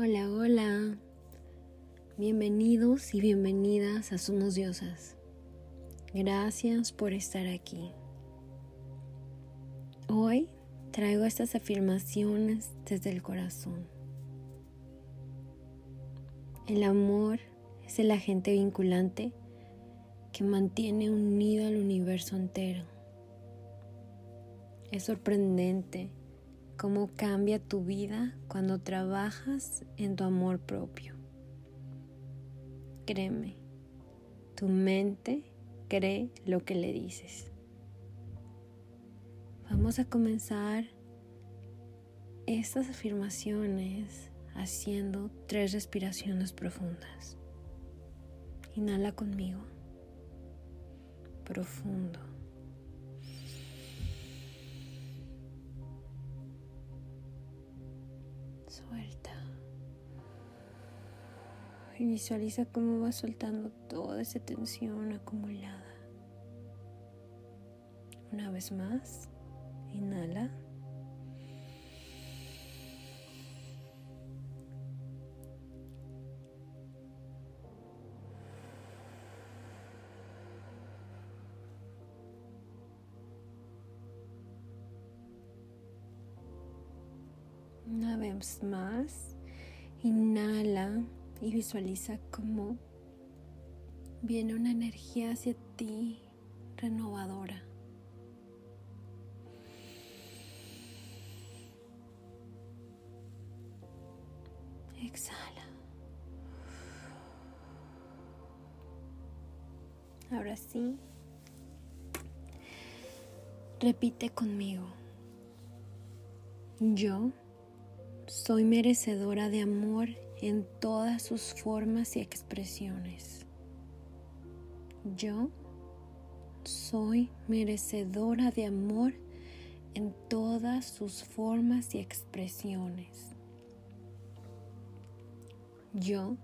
Hola, hola. Bienvenidos y bienvenidas a Somos Diosas. Gracias por estar aquí. Hoy traigo estas afirmaciones desde el corazón. El amor es el agente vinculante que mantiene unido al universo entero. Es sorprendente cómo cambia tu vida cuando trabajas en tu amor propio. Créeme, tu mente cree lo que le dices. Vamos a comenzar estas afirmaciones haciendo tres respiraciones profundas. Inhala conmigo. Profundo. Y visualiza cómo vas soltando toda esa tensión acumulada. Una vez más, inhala. Una vez más, inhala y visualiza cómo viene una energía hacia ti renovadora. Exhala. Ahora sí, repite conmigo. Yo soy merecedora de amor en todas sus formas y expresiones. Yo soy merecedora de amor en todas sus formas y expresiones. Yo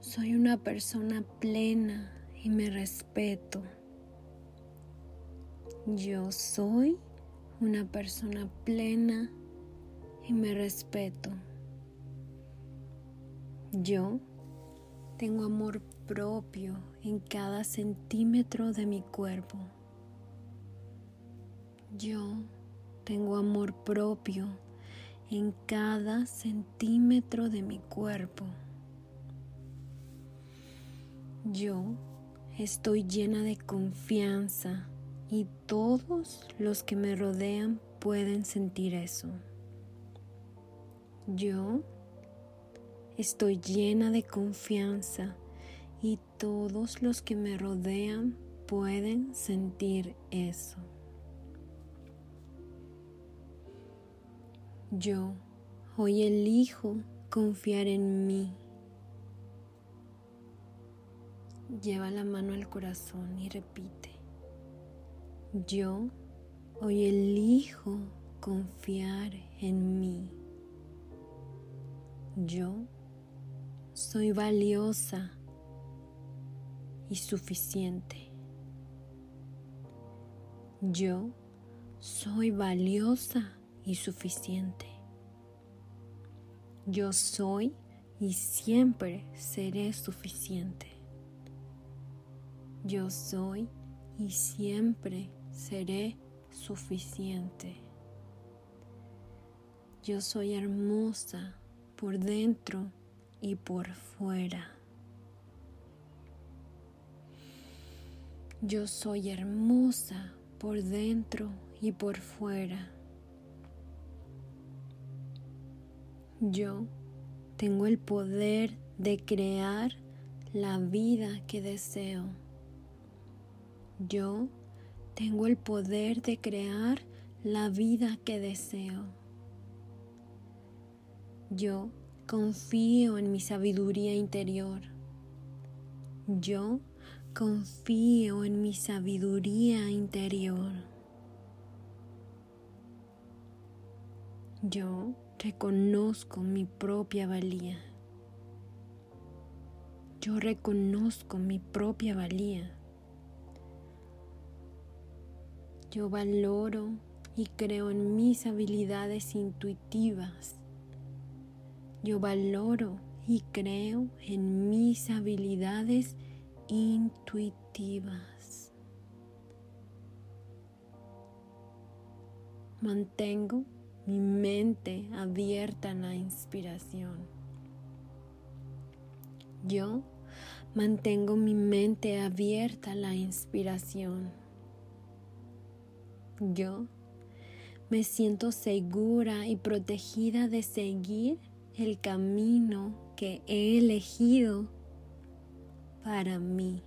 soy una persona plena y me respeto. Yo soy una persona plena y me respeto. Yo tengo amor propio en cada centímetro de mi cuerpo. Yo tengo amor propio en cada centímetro de mi cuerpo. Yo estoy llena de confianza y todos los que me rodean pueden sentir eso. Yo estoy llena de confianza y todos los que me rodean pueden sentir eso. Yo hoy elijo confiar en mí. Lleva la mano al corazón y repite. Yo hoy elijo confiar en mí. Yo soy valiosa y suficiente. Yo soy valiosa y suficiente. Yo soy y siempre seré suficiente. Yo soy y siempre seré suficiente. Yo soy hermosa por dentro y por fuera. Yo soy hermosa por dentro y por fuera. Yo tengo el poder de crear la vida que deseo. Yo tengo el poder de crear la vida que deseo. Yo confío en mi sabiduría interior. Yo confío en mi sabiduría interior. Yo reconozco mi propia valía. Yo reconozco mi propia valía. Yo valoro y creo en mis habilidades intuitivas Yo valoro y creo en mis habilidades intuitivas. Mantengo mi mente abierta a la inspiración. Yo mantengo mi mente abierta a la inspiración. Yo me siento segura y protegida de seguir el camino que he elegido para mí.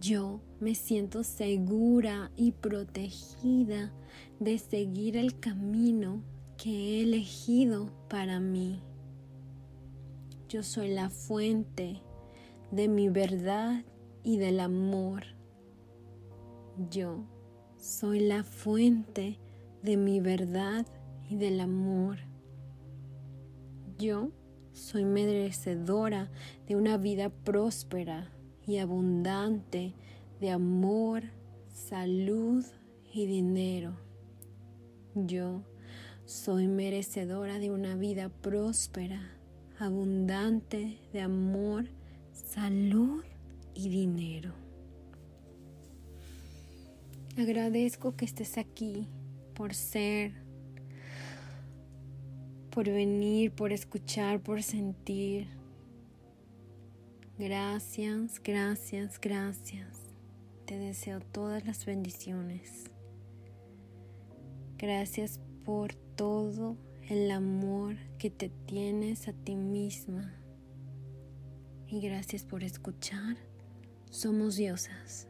Yo me siento segura y protegida de seguir el camino que he elegido para mí. Yo soy la fuente de mi verdad y del amor. Yo soy la fuente de mi verdad y del amor. Yo soy merecedora de una vida próspera y abundante de amor, salud y dinero. Yo soy merecedora de una vida próspera, abundante de amor, salud y dinero. Agradezco que estés aquí por ser, por venir, por escuchar, por sentir. Gracias, gracias, gracias. Te deseo todas las bendiciones. Gracias por todo el amor que te tienes a ti misma. Y gracias por escuchar. Somos diosas.